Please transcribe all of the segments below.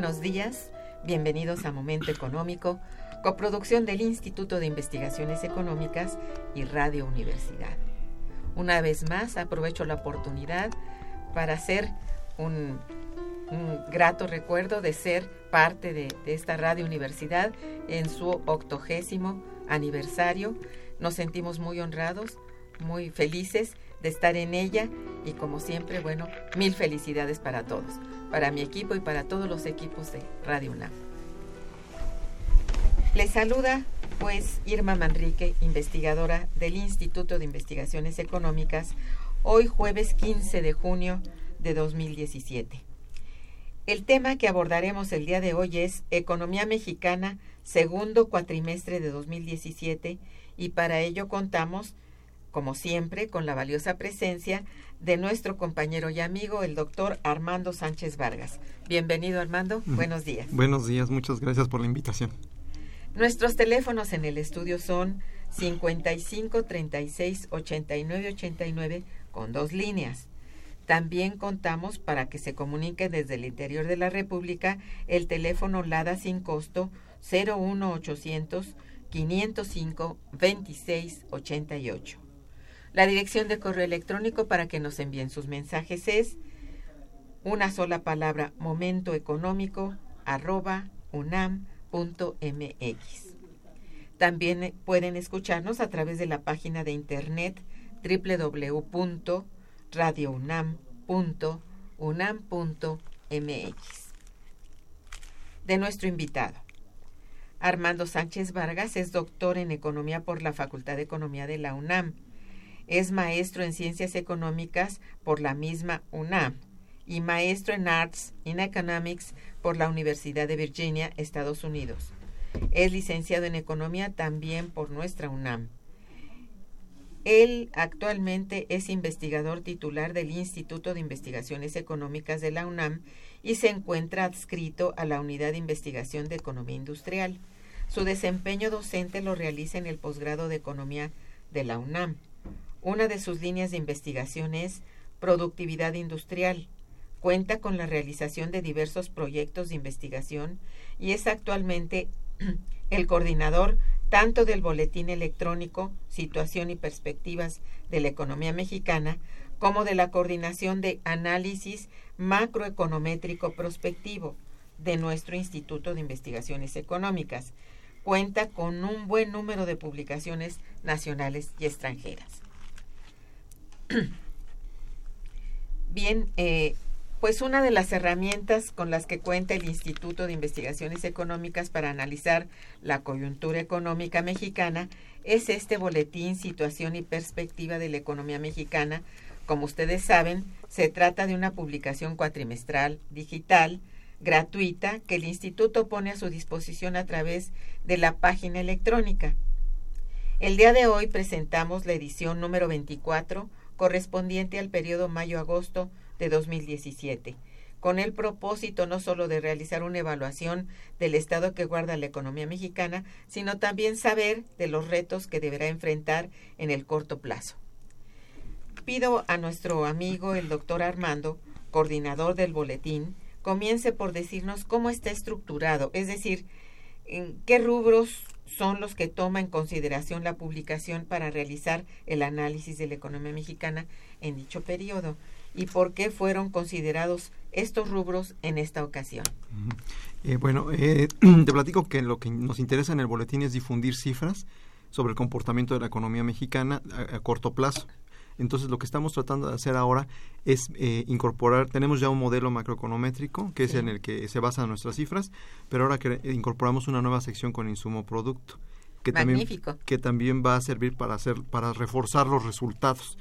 Buenos días. Bienvenidos a Momento Económico, coproducción del Instituto de Investigaciones Económicas y Radio Universidad. Una vez más, aprovecho la oportunidad para hacer un, grato recuerdo de ser parte de, de esta Radio Universidad en su octogésimo aniversario. Nos sentimos muy honrados, muy felices de estar en ella y como siempre, bueno, mil felicidades para todos para mi equipo y para todos los equipos de Radio UNAM. Les saluda pues Irma Manrique, investigadora del Instituto de Investigaciones Económicas, hoy jueves 15 de junio de 2017. El tema que abordaremos el día de hoy es Economía Mexicana, segundo cuatrimestre de 2017, y para ello contamos, como siempre, con la valiosa presencia de nuestro compañero y amigo, el doctor Armando Sánchez Vargas. Bienvenido, Armando. Buenos días. Buenos días, muchas gracias por la invitación. Nuestros teléfonos en el estudio son 55 36 89 89 con dos líneas. También contamos para que se comunique desde el interior de la República el teléfono LADA sin costo 01800 505 26 88. La dirección de correo electrónico para que nos envíen sus mensajes es una sola palabra momento económico arroba unam.mx. También pueden escucharnos a través de la página de internet www.radiounam.unam.mx. De nuestro invitado. Armando Sánchez Vargas es doctor en Economía por la Facultad de Economía de la UNAM es maestro en Ciencias Económicas por la misma UNAM y maestro en Arts in Economics por la Universidad de Virginia, Estados Unidos. Es licenciado en Economía también por nuestra UNAM. Él actualmente es investigador titular del Instituto de Investigaciones Económicas de la UNAM y se encuentra adscrito a la Unidad de Investigación de Economía Industrial. Su desempeño docente lo realiza en el posgrado de Economía de la UNAM. Una de sus líneas de investigación es productividad industrial. Cuenta con la realización de diversos proyectos de investigación y es actualmente el coordinador tanto del Boletín Electrónico Situación y Perspectivas de la Economía Mexicana como de la Coordinación de Análisis Macroeconométrico Prospectivo, de nuestro Instituto de Investigaciones Económicas. Cuenta con un buen número de publicaciones nacionales y extranjeras. Bien, eh, pues una de las herramientas con las que cuenta el Instituto de Investigaciones Económicas para analizar la coyuntura económica mexicana es este boletín Situación y Perspectiva de la Economía Mexicana. Como ustedes saben, se trata de una publicación cuatrimestral digital gratuita que el instituto pone a su disposición a través de la página electrónica. El día de hoy presentamos la edición número 24 correspondiente al periodo mayo-agosto de 2017, con el propósito no solo de realizar una evaluación del estado que guarda la economía mexicana, sino también saber de los retos que deberá enfrentar en el corto plazo. Pido a nuestro amigo el doctor Armando, coordinador del boletín, comience por decirnos cómo está estructurado, es decir, en qué rubros son los que toma en consideración la publicación para realizar el análisis de la economía mexicana en dicho periodo y por qué fueron considerados estos rubros en esta ocasión. Eh, bueno, eh, te platico que lo que nos interesa en el boletín es difundir cifras sobre el comportamiento de la economía mexicana a corto plazo. Entonces lo que estamos tratando de hacer ahora es eh, incorporar, tenemos ya un modelo macroeconométrico que es en el que se basan nuestras cifras, pero ahora que incorporamos una nueva sección con insumo producto. Que también, que también va a servir para hacer, para reforzar los resultados.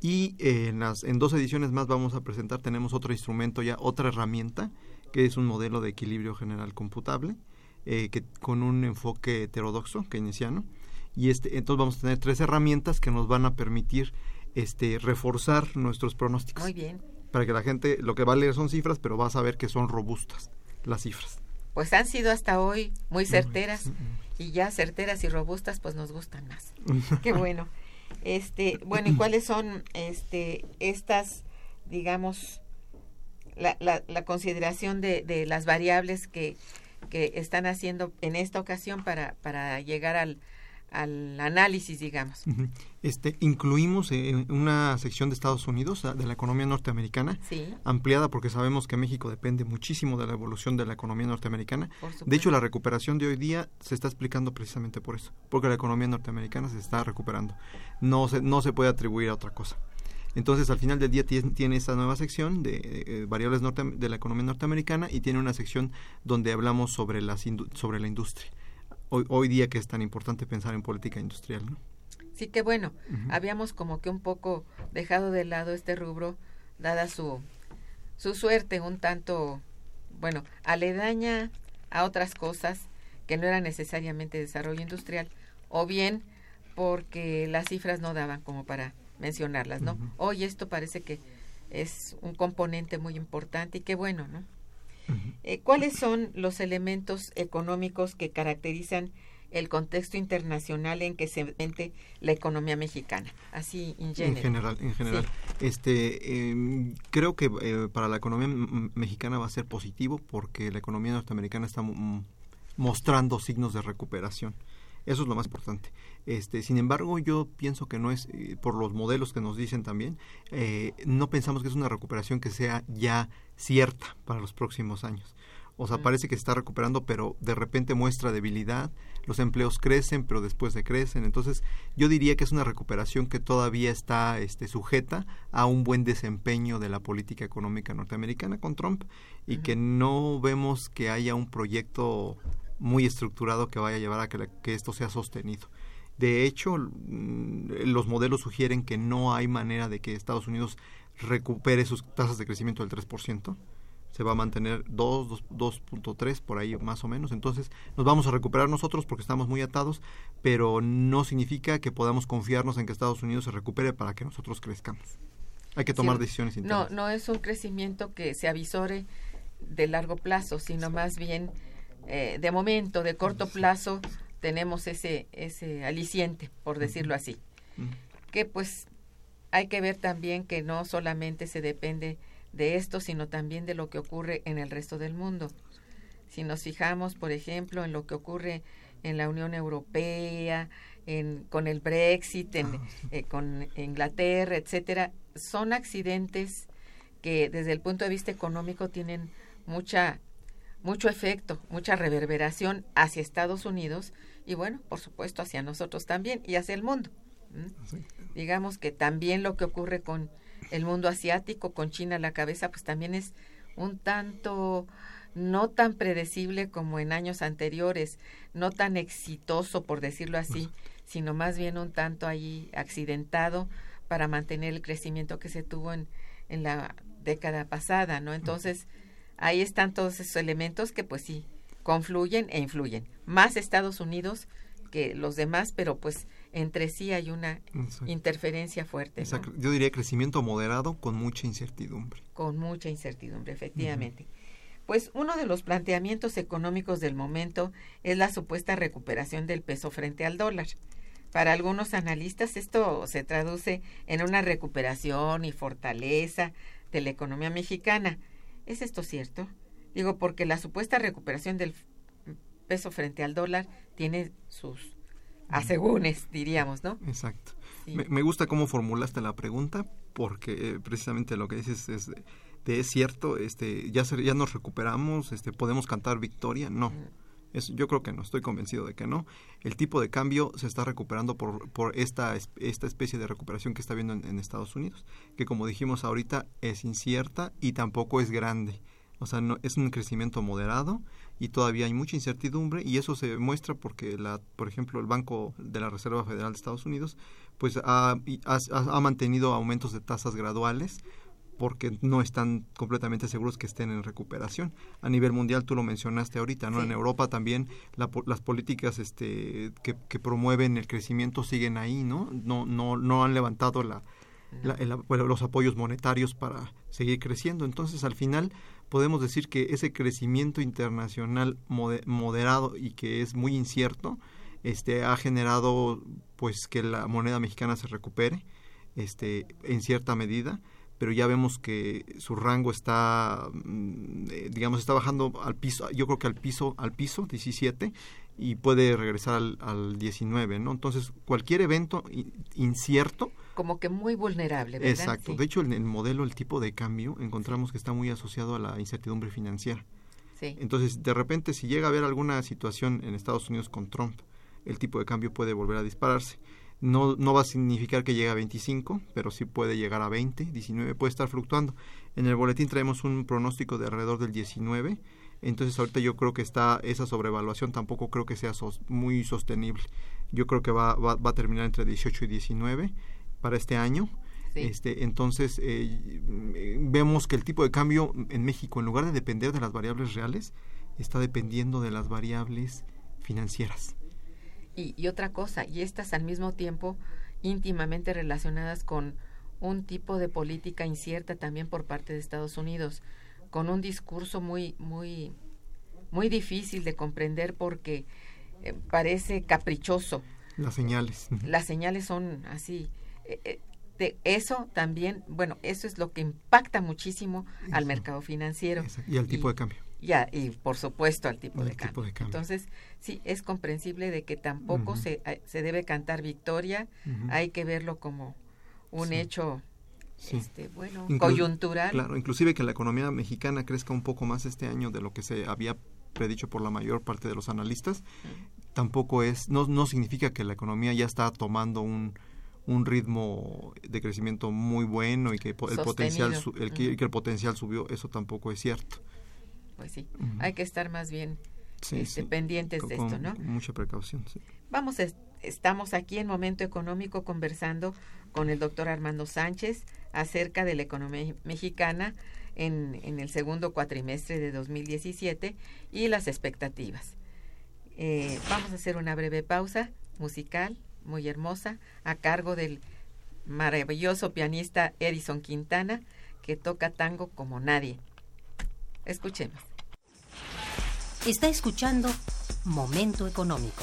Y eh, en, las, en dos ediciones más vamos a presentar, tenemos otro instrumento ya, otra herramienta, que es un modelo de equilibrio general computable, eh, que, con un enfoque heterodoxo, keynesiano. Y este, entonces vamos a tener tres herramientas que nos van a permitir este, reforzar nuestros pronósticos. Muy bien. Para que la gente, lo que va a leer son cifras, pero va a saber que son robustas las cifras. Pues han sido hasta hoy muy certeras y ya certeras y robustas pues nos gustan más. Qué bueno. Este, bueno, ¿y cuáles son este estas digamos la, la, la consideración de, de las variables que, que están haciendo en esta ocasión para, para llegar al, al análisis, digamos. Este, incluimos en una sección de Estados Unidos, de la economía norteamericana, ampliada porque sabemos que México depende muchísimo de la evolución de la economía norteamericana. De hecho, la recuperación de hoy día se está explicando precisamente por eso, porque la economía norteamericana se está recuperando. No se, no se puede atribuir a otra cosa. Entonces, al final del día tiene, esta nueva sección de, variables de la economía norteamericana y tiene una sección donde hablamos sobre, las sobre la industria hoy, día que es tan importante pensar en política industrial. ¿no? Sí, que bueno, habíamos como que un poco dejado de lado este rubro, dada su, su suerte un tanto, bueno, aledaña a otras cosas que no eran necesariamente desarrollo industrial, o bien porque las cifras no daban como para mencionarlas, ¿no? Hoy esto parece que es un componente muy importante y qué bueno, ¿no? Eh, ¿Cuáles son los elementos económicos que caracterizan el contexto internacional en que se vende la economía mexicana? Así en general. En general, este, em, creo que eh, para la economía mexicana va a ser positivo porque la economía norteamericana está mostrando signos de recuperación. Eso es lo más importante. Este, sin embargo, yo pienso que no es, eh, por los modelos que nos dicen también, eh, no pensamos que es una recuperación que sea ya cierta para los próximos años. O sea, parece que se está recuperando, pero de repente muestra debilidad, los empleos crecen, pero después decrecen. Entonces, yo diría que es una recuperación que todavía está este, sujeta a un buen desempeño de la política económica norteamericana con Trump y que no vemos que haya un proyecto muy estructurado que vaya a llevar a que, esto sea sostenido. De hecho, mm, los modelos sugieren que no hay manera de que Estados Unidos recupere sus tasas de crecimiento del 3%. Se va a mantener 2, 2.3 por ahí más o menos. Entonces nos vamos a recuperar nosotros porque estamos muy atados, pero no significa que podamos confiarnos en que Estados Unidos se recupere para que nosotros crezcamos. Hay que tomar decisiones internas. No, no es un crecimiento que se avisore de largo plazo, sino más bien eh, de momento, de corto plazo, tenemos ese, ese aliciente, por decirlo así. Que pues hay que ver también que no solamente se depende de esto, sino también de lo que ocurre en el resto del mundo. Si nos fijamos, por ejemplo, en lo que ocurre en la Unión Europea, en, con el Brexit, en, ah, eh, con Inglaterra, etcétera, son accidentes que desde el punto de vista económico tienen mucha mucho efecto, mucha reverberación hacia Estados Unidos y bueno, por supuesto hacia nosotros también y hacia el mundo. Digamos que también lo que ocurre con el mundo asiático, con China a la cabeza, pues también es un tanto no tan predecible como en años anteriores, no tan exitoso, por decirlo así, sino más bien un tanto ahí accidentado para mantener el crecimiento que se tuvo en, en la década pasada, ¿no? Entonces, ahí están todos esos elementos que pues sí, confluyen e influyen. Más Estados Unidos que los demás, pero pues entre sí hay una interferencia fuerte. Yo diría crecimiento moderado con mucha incertidumbre. Con mucha incertidumbre, efectivamente. Pues uno de los planteamientos económicos del momento es la supuesta recuperación del peso frente al dólar. Para algunos analistas esto se traduce en una recuperación y fortaleza de la economía mexicana. ¿Es esto cierto? Digo, porque la supuesta recuperación del peso frente al dólar tiene sus asegúnes, diríamos, ¿no? Exacto. Me, gusta cómo formulaste la pregunta, porque eh, precisamente lo que dices es de, es cierto, este, ya, ya nos recuperamos, este, podemos cantar victoria, no. Yo creo que no, estoy convencido de que no. El tipo de cambio se está recuperando por, por esta, esta especie de recuperación que está viendo en, Estados Unidos, que como dijimos ahorita es incierta y tampoco es grande. O sea, no, es un crecimiento moderado y todavía hay mucha incertidumbre y eso se muestra porque, la, por ejemplo, el Banco de la Reserva Federal de Estados Unidos pues ha, ha mantenido aumentos de tasas graduales porque no están completamente seguros que estén en recuperación. A nivel mundial, tú lo mencionaste ahorita, ¿no? En Europa también las políticas este, que, promueven el crecimiento siguen ahí, ¿no? No, no, no han levantado la, los apoyos monetarios para seguir creciendo. Entonces, al final, podemos decir que ese crecimiento internacional moderado y que es muy incierto, este, ha generado pues que la moneda mexicana se recupere este, en cierta medida pero ya vemos que su rango está, mm, eh, digamos, está bajando al piso, yo creo que al piso, al piso 17 y puede regresar al, al 19, ¿no? Entonces, cualquier evento incierto. Como que muy vulnerable, ¿verdad? Exacto. De hecho, en el modelo, el tipo de cambio, encontramos que está muy asociado a la incertidumbre financiera. Sí. Entonces, de repente, si llega a haber alguna situación en Estados Unidos con Trump, el tipo de cambio puede volver a dispararse. No, no va a significar que llegue a 25, pero sí puede llegar a 20, 19, puede estar fluctuando. En el boletín traemos un pronóstico de alrededor del 19, entonces ahorita yo creo que está esa sobrevaluación tampoco creo que sea muy sostenible. Yo creo que va, va, va, a terminar entre 18 y 19 para este año. Este, entonces eh, vemos que el tipo de cambio en México, en lugar de depender de las variables reales, está dependiendo de las variables financieras. Y, otra cosa, y estas al mismo tiempo íntimamente relacionadas con un tipo de política incierta también por parte de Estados Unidos, con un discurso muy, muy, muy difícil de comprender porque eh, parece caprichoso. Las señales. Las señales son así. Eh, eh, de eso también, bueno, eso es lo que impacta muchísimo al mercado financiero. Y al tipo de cambio y por supuesto al tipo, de, cambio. Entonces, sí, es comprensible de que tampoco se, se debe cantar victoria, hay que verlo como un hecho este, bueno, coyuntural. Claro, inclusive que la economía mexicana crezca un poco más este año de lo que se había predicho por la mayor parte de los analistas, tampoco es, no, no significa que la economía ya está tomando un, un ritmo de crecimiento muy bueno y que el potencial el, que el potencial subió, eso tampoco es cierto pues sí, hay que estar más bien este, pendientes de esto, ¿no? mucha precaución, sí. Vamos, estamos aquí en Momento Económico conversando con el doctor Armando Sánchez acerca de la economía mexicana en, en el segundo cuatrimestre de 2017 y las expectativas. Eh, vamos a hacer una breve pausa musical muy hermosa a cargo del maravilloso pianista Edison Quintana que toca tango como nadie. Escuchemos. Está escuchando Momento Económico.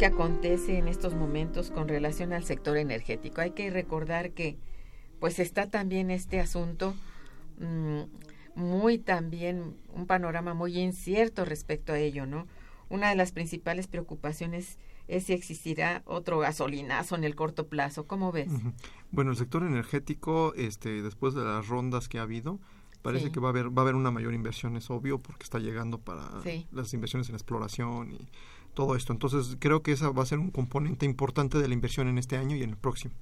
Que acontece en estos momentos con relación al sector energético. Hay que recordar que pues está también este asunto mm, muy también un panorama muy incierto respecto a ello, ¿no? Una de las principales preocupaciones es si existirá otro gasolinazo en el corto plazo. ¿Cómo ves? Bueno, el sector energético, este, después de las rondas que ha habido, parece que va a haber va a haber una mayor inversión, es obvio, porque está llegando para las inversiones en exploración y todo esto. Entonces, creo que esa va a ser un componente importante de la inversión en este año y en el próximo.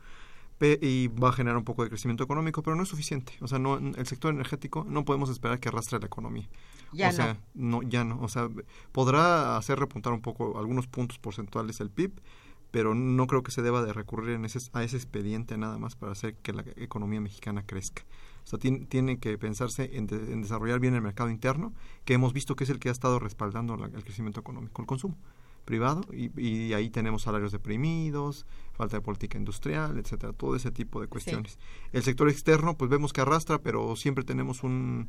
y va a generar un poco de crecimiento económico, pero no es suficiente. O sea, no, el sector energético no podemos esperar que arrastre la economía. Ya o sea, no. ya no. O sea, podrá hacer repuntar un poco algunos puntos porcentuales el PIB, pero no creo que se deba de recurrir en ese, a ese expediente nada más para hacer que la economía mexicana crezca. O sea, tiene, tiene que pensarse en, desarrollar bien el mercado interno, que hemos visto que es el que ha estado respaldando el crecimiento económico, el consumo privado y, ahí tenemos salarios deprimidos, falta de política industrial, etcétera, todo ese tipo de cuestiones. El sector externo, pues vemos que arrastra, pero siempre tenemos un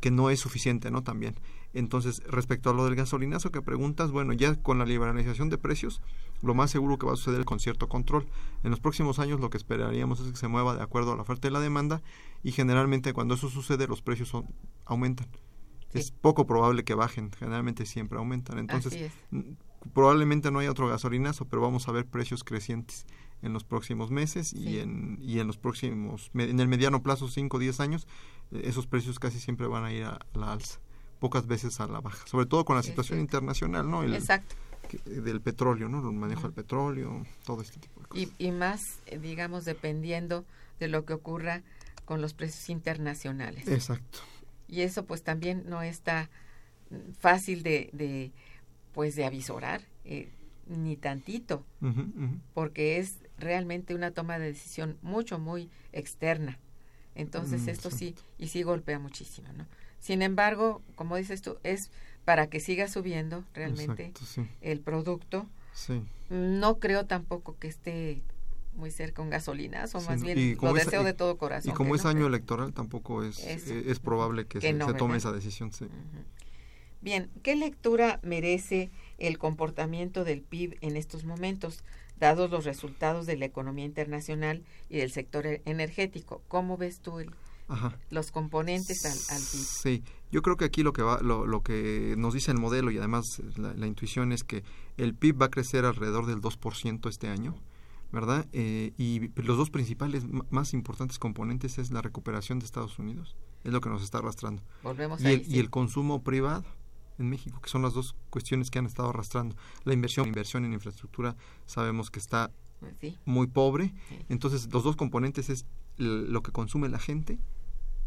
que no es suficiente, ¿no? También. Entonces, respecto a lo del gasolinazo que preguntas, bueno, ya con la liberalización de precios, lo más seguro que va a suceder con cierto control. En los próximos años lo que esperaríamos es que se mueva de acuerdo a la oferta y la demanda y generalmente cuando eso sucede los precios aumentan. Es poco probable que bajen, generalmente siempre aumentan. Entonces, probablemente no haya otro gasolinazo, pero vamos a ver precios crecientes en los próximos meses y, en, y en los próximos, en el mediano plazo, 5 o 10 años, eh, esos precios casi siempre van a ir a la alza, pocas veces a la baja, sobre todo con la situación internacional, ¿no? El, Exacto. del petróleo, ¿no? El manejo del petróleo, todo este tipo de cosas. Y, y más, eh, digamos, dependiendo de lo que ocurra con los precios internacionales. Exacto. Y eso pues también no está fácil de, de pues de avisorar, eh, ni tantito, porque es realmente una toma de decisión mucho, muy externa. Entonces mm, esto sí, y sí golpea muchísimo, ¿no? Sin embargo, como dices tú, es para que siga subiendo realmente el producto. No creo tampoco que esté muy cerca un gasolinas o más bien lo deseo de todo corazón. Y como es año electoral tampoco es, es, probable que, se, tome esa decisión. Sí. Bien, ¿qué lectura merece el comportamiento del PIB en estos momentos, dados los resultados de la economía internacional y del sector e-, energético? ¿Cómo ves tú los componentes al, PIB? Sí, yo creo que aquí lo que, va, lo, que nos dice el modelo y además la, intuición es que el PIB va a crecer alrededor del 2% este año. ¿verdad? Eh, y los dos principales más importantes componentes es la recuperación de Estados Unidos, es lo que nos está arrastrando. Volvemos y, y el consumo privado, en México, que son las dos cuestiones que han estado arrastrando. La inversión, inversión en infraestructura, sabemos que está muy pobre. Entonces, los dos componentes es lo que consume la gente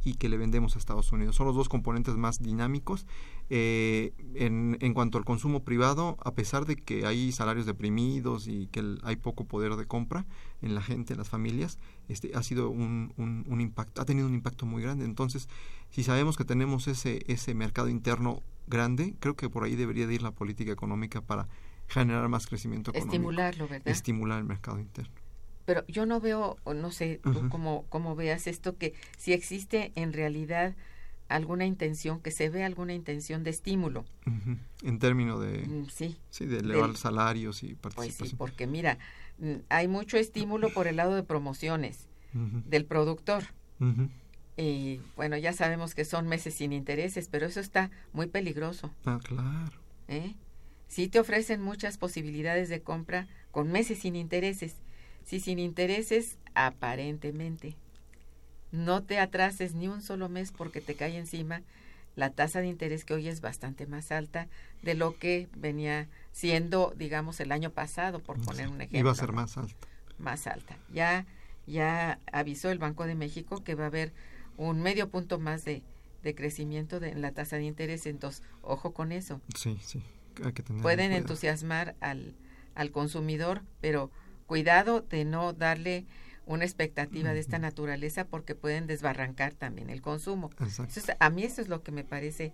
y que le vendemos a Estados Unidos. Son los dos componentes más dinámicos. Eh, en, en, cuanto al consumo privado, a pesar de que hay salarios deprimidos y que hay poco poder de compra en la gente, en las familias, este, ha sido un, un, un, impacto, ha tenido un impacto muy grande. Entonces, si sabemos que tenemos ese, ese mercado interno grande, creo que por ahí debería de ir la política económica para generar más crecimiento económico. Estimularlo, ¿verdad? Estimular el mercado interno pero yo no veo, no sé, tú cómo, veas esto, que si existe en realidad alguna intención, que se ve alguna intención de estímulo. En términos de... Mm, sí. Sí, de elevar salarios y participación. Pues sí, porque mira, mm, hay mucho estímulo por el lado de promociones del productor. Y bueno, ya sabemos que son meses sin intereses, pero eso está muy peligroso. Ah, claro. ¿Eh? Sí te ofrecen muchas posibilidades de compra con meses sin intereses si sin intereses, aparentemente. No te atrases ni un solo mes porque te cae encima la tasa de interés que hoy es bastante más alta de lo que venía siendo, digamos, el año pasado, por poner un ejemplo. Iba a ser más alta. Más alta. Ya, ya avisó el Banco de México que va a haber un medio punto más de, de crecimiento de, en la tasa de interés. Entonces, ojo con eso. Sí, sí. Hay que tener Pueden entusiasmar al, al consumidor, pero cuidado de no darle una expectativa de esta naturaleza porque pueden desbarrancar también el consumo. a mí eso es lo que me parece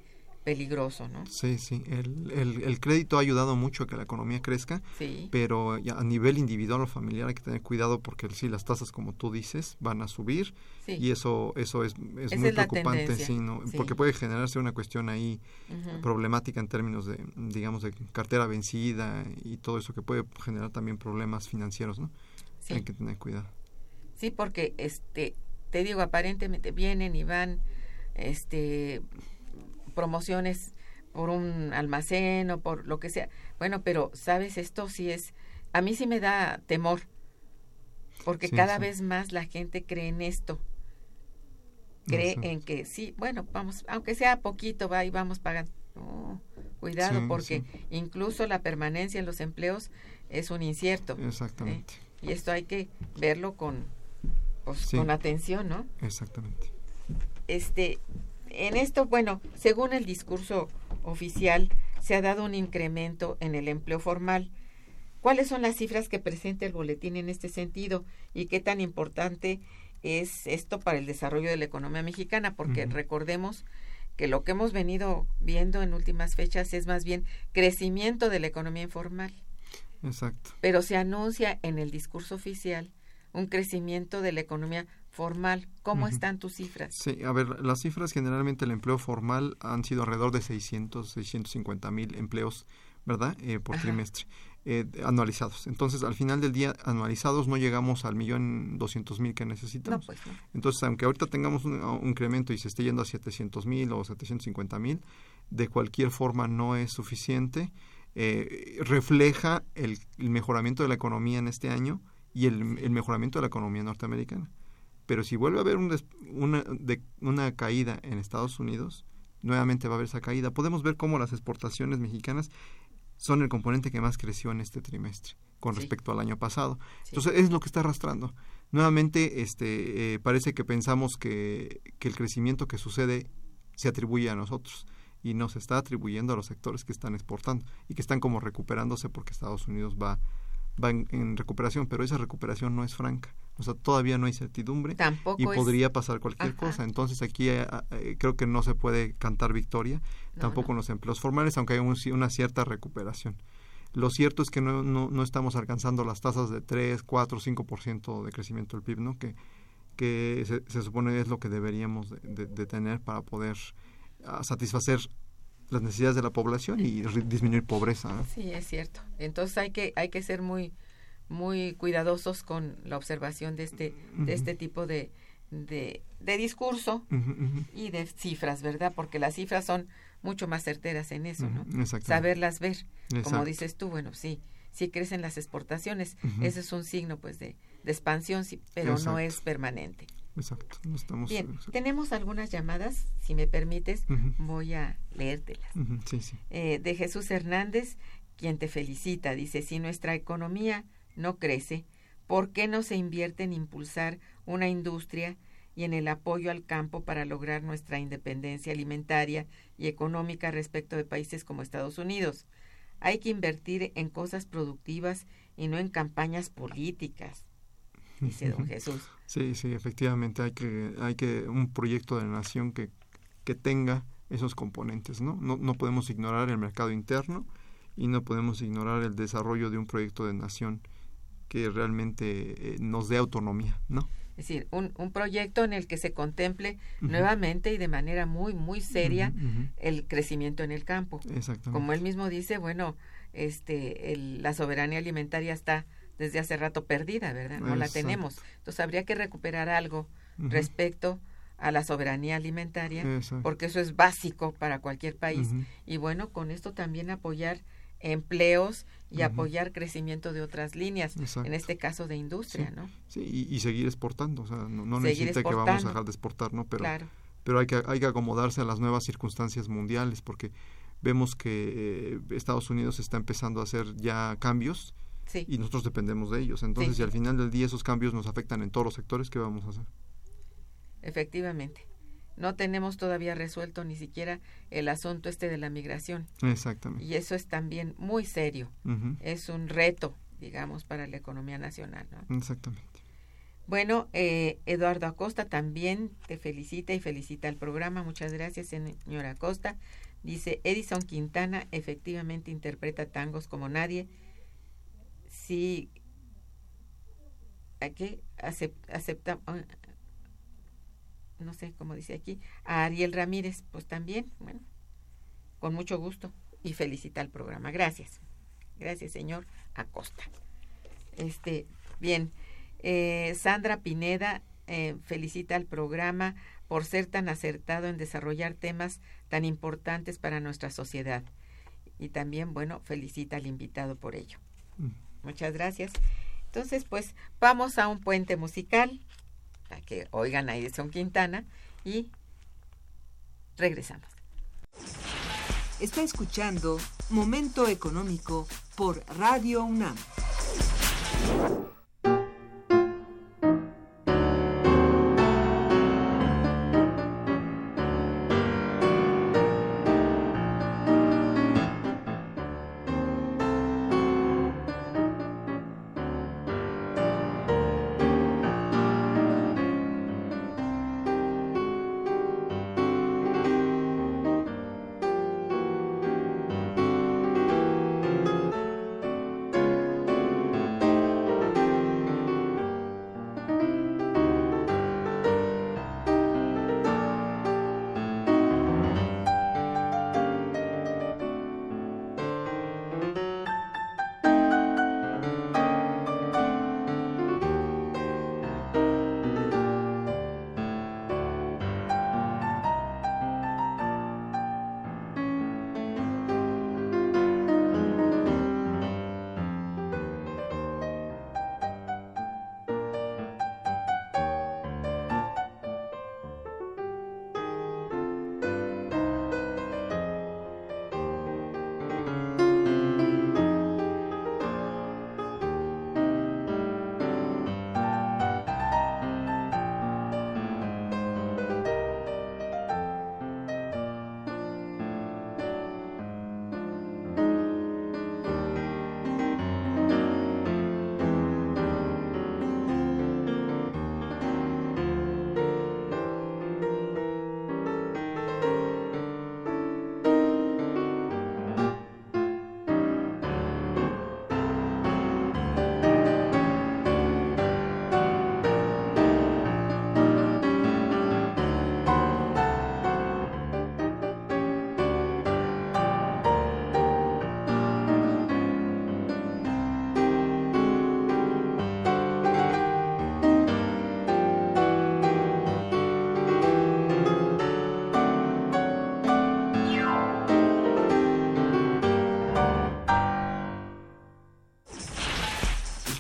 peligroso, ¿no? Sí, sí. El, el, crédito ha ayudado mucho a que la economía crezca, sí. pero a nivel individual o familiar hay que tener cuidado porque sí, las tasas, como tú dices, van a subir y eso eso es, es muy preocupante, sí, ¿no? porque puede generarse una cuestión ahí problemática en términos de, digamos, de cartera vencida y todo eso que puede generar también problemas financieros, ¿no? Hay que tener cuidado. Sí, porque este, te digo, aparentemente vienen y van, este promociones por un almacén o por lo que sea. Bueno, pero sabes, esto sí es, a mí sí me da temor, porque cada vez más la gente cree en esto. Cree en que sí, bueno, vamos, aunque sea poquito, va y vamos pagando. cuidado, porque incluso la permanencia en los empleos es un incierto. ¿eh? Exactamente. Y esto hay que verlo con, pues, con atención, ¿no? Exactamente. Este, en esto, bueno, según el discurso oficial, se ha dado un incremento en el empleo formal. ¿Cuáles son las cifras que presenta el boletín en este sentido y qué tan importante es esto para el desarrollo de la economía mexicana? Porque recordemos que lo que hemos venido viendo en últimas fechas es más bien crecimiento de la economía informal. Exacto. Pero se anuncia en el discurso oficial un crecimiento de la economía formal. ¿Cómo están tus cifras? Sí, a ver, las cifras generalmente el empleo formal han sido alrededor de 600, 650 mil empleos, ¿verdad? Eh, por trimestre. Eh, anualizados. Entonces, al final del día, anualizados no llegamos al millón doscientos mil que necesitamos. Pues Entonces, aunque ahorita tengamos un, incremento y se esté yendo a 700 mil o 750 mil, de cualquier forma no es suficiente. Eh, refleja el, mejoramiento de la economía en este año y el mejoramiento de la economía norteamericana. Pero si vuelve a haber una, de, una caída en Estados Unidos, nuevamente va a haber esa caída. Podemos ver cómo las exportaciones mexicanas son el componente que más creció en este trimestre con respecto al año pasado. Entonces es lo que está arrastrando. Nuevamente, este, eh, parece que pensamos que, que el crecimiento que sucede se atribuye a nosotros y no se está atribuyendo a los sectores que están exportando y que están como recuperándose porque Estados Unidos va, va en recuperación, pero esa recuperación no es franca. O sea, todavía no hay certidumbre y podría pasar cualquier cosa. Entonces aquí eh, eh, creo que no se puede cantar victoria, tampoco en los empleos formales, aunque hay una cierta recuperación. Lo cierto es que no, no, estamos alcanzando las tasas de 3, 4, 5% de crecimiento del PIB, ¿no? que, que se, supone es lo que deberíamos de, tener para poder ah, satisfacer las necesidades de la población y disminuir pobreza. Sí, es cierto. Entonces hay que, hay que ser muy muy cuidadosos con la observación de este, de este tipo de, de, discurso y de cifras, ¿verdad? Porque las cifras son mucho más certeras en eso, ¿no? Saberlas ver. Como dices tú, bueno, sí, sí crecen las exportaciones. Ese es un signo, pues, de, de expansión, sí, pero no es permanente. Exacto. estamos, Bien, tenemos algunas llamadas, si me permites, voy a leértelas. Sí, sí. Eh, de Jesús Hernández, quien te felicita, dice, si nuestra economía no crece, ¿por qué no se invierte en impulsar una industria y en el apoyo al campo para lograr nuestra independencia alimentaria y económica respecto de países como Estados Unidos. Hay que invertir en cosas productivas y no en campañas políticas, dice don Jesús. Sí, sí, efectivamente hay que hay que un proyecto de nación que, que tenga esos componentes, ¿no? ¿no? No podemos ignorar el mercado interno y no podemos ignorar el desarrollo de un proyecto de nación que realmente eh, nos dé autonomía, ¿no? Es decir, un, un proyecto en el que se contemple nuevamente y de manera muy, muy seria el crecimiento en el campo. Exactamente. Como él mismo dice, bueno, este, el, la soberanía alimentaria está desde hace rato perdida, ¿verdad? No la tenemos. Entonces habría que recuperar algo respecto a la soberanía alimentaria, porque eso es básico para cualquier país. Y bueno, con esto también apoyar empleos y apoyar crecimiento de otras líneas, en este caso de industria, ¿no? Sí, y, seguir exportando, o sea, no, necesita que vamos a dejar de exportar, ¿no? Pero, pero hay, que, hay que acomodarse a las nuevas circunstancias mundiales, porque vemos que eh, Estados Unidos está empezando a hacer ya cambios y nosotros dependemos de ellos. Entonces, si al final del día esos cambios nos afectan en todos los sectores, ¿qué vamos a hacer? Efectivamente no tenemos todavía resuelto ni siquiera el asunto este de la migración. Exactamente. Y eso es también muy serio. Es un reto, digamos, para la economía nacional. ¿no? Exactamente. Bueno, eh, Eduardo Acosta también te felicita y felicita al programa. Muchas gracias, señora Acosta. Dice, Edison Quintana efectivamente interpreta tangos como nadie. Sí, aquí acepta, no sé cómo dice aquí, a Ariel Ramírez, pues también, bueno, con mucho gusto y felicita al programa. Gracias. Gracias, señor Acosta. Este, bien, eh, Sandra Pineda eh, felicita al programa por ser tan acertado en desarrollar temas tan importantes para nuestra sociedad. Y también, bueno, felicita al invitado por ello. Mm. Muchas gracias. Entonces, pues vamos a un puente musical para que oigan a Edison Quintana y regresamos. Está escuchando Momento Económico por Radio UNAM.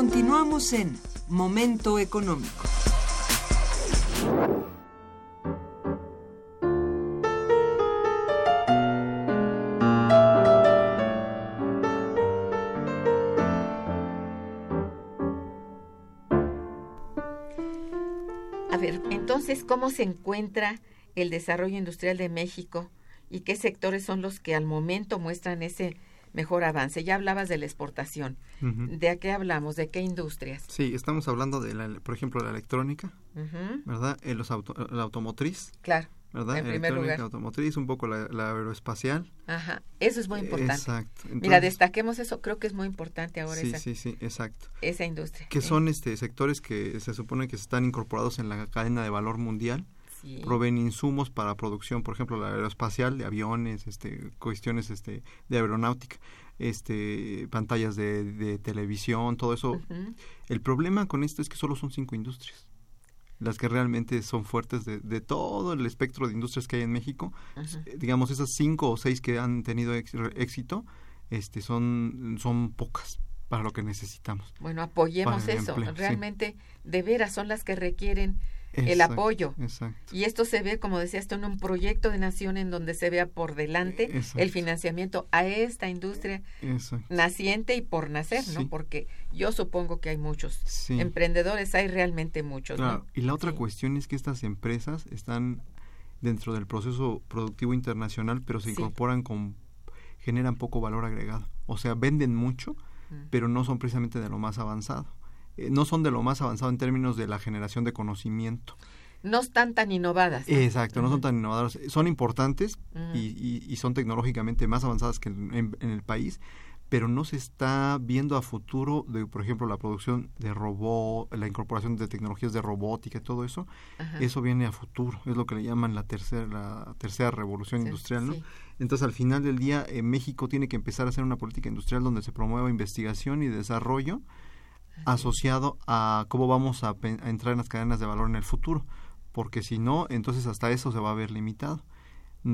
Continuamos en Momento Económico. A ver, entonces, ¿cómo se encuentra el desarrollo industrial de México y qué sectores son los que al momento muestran ese mejor avance? Ya hablabas de la exportación. Ujú. ¿De qué hablamos? ¿De qué industrias? Sí, estamos hablando de, la, por ejemplo, la electrónica, Ujú, ¿verdad? Eh, los auto- la automotriz, Claro. ¿verdad? En primer electrónica, lugar. automotriz, un poco la, la aeroespacial. Ajá. Eso es muy importante. Exacto. Mira, Entonces, destaquemos eso. Creo que es muy importante ahora Sí, esa, sí, sí, exacto. esa industria. Que ¿eh? son este sectores que se supone que están incorporados en la cadena de valor mundial, Sí. proveen insumos para producción, por ejemplo, la aeroespacial, de aviones, este, cuestiones este, de aeronáutica, este, pantallas de, de televisión, todo eso. El problema con esto es que solo son cinco industrias, las que realmente son fuertes de, de todo el espectro de industrias que hay en México. Digamos, esas cinco o seis que han tenido ex- éxito, este, son, son pocas para lo que necesitamos. Bueno, apoyemos eso. empleo, sí. Realmente, de veras, son las que requieren el apoyo. Exacto. Y esto se ve, como decías tú, en un proyecto de nación en donde se vea por delante Exacto. el financiamiento a esta industria naciente y por nacer, ¿no? Porque yo supongo que hay muchos Sí. emprendedores, hay realmente muchos, Claro, ¿no? y la otra Sí. cuestión es que estas empresas están dentro del proceso productivo internacional, pero se incorporan con generan poco valor agregado. O sea, venden mucho, Mm. pero no son precisamente de lo más avanzado. Eh, no son de lo más avanzado en términos de la generación de conocimiento. No están tan innovadas. ¿no? Exacto, no son tan innovadoras. Son importantes y, y- y son tecnológicamente más avanzadas que en, en- en el país, pero no se está viendo a futuro de, por ejemplo, la producción de robot, la incorporación de tecnologías de robótica y todo eso. Eso viene a futuro, es lo que le llaman la tercera, la tercera revolución Sí, industrial, ¿no? sí. Entonces, al final del día, eh, México tiene que empezar a hacer una política industrial donde se promueva investigación y desarrollo asociado a cómo vamos a, entrar en las cadenas de valor en el futuro, porque si no, entonces hasta eso se va a ver limitado.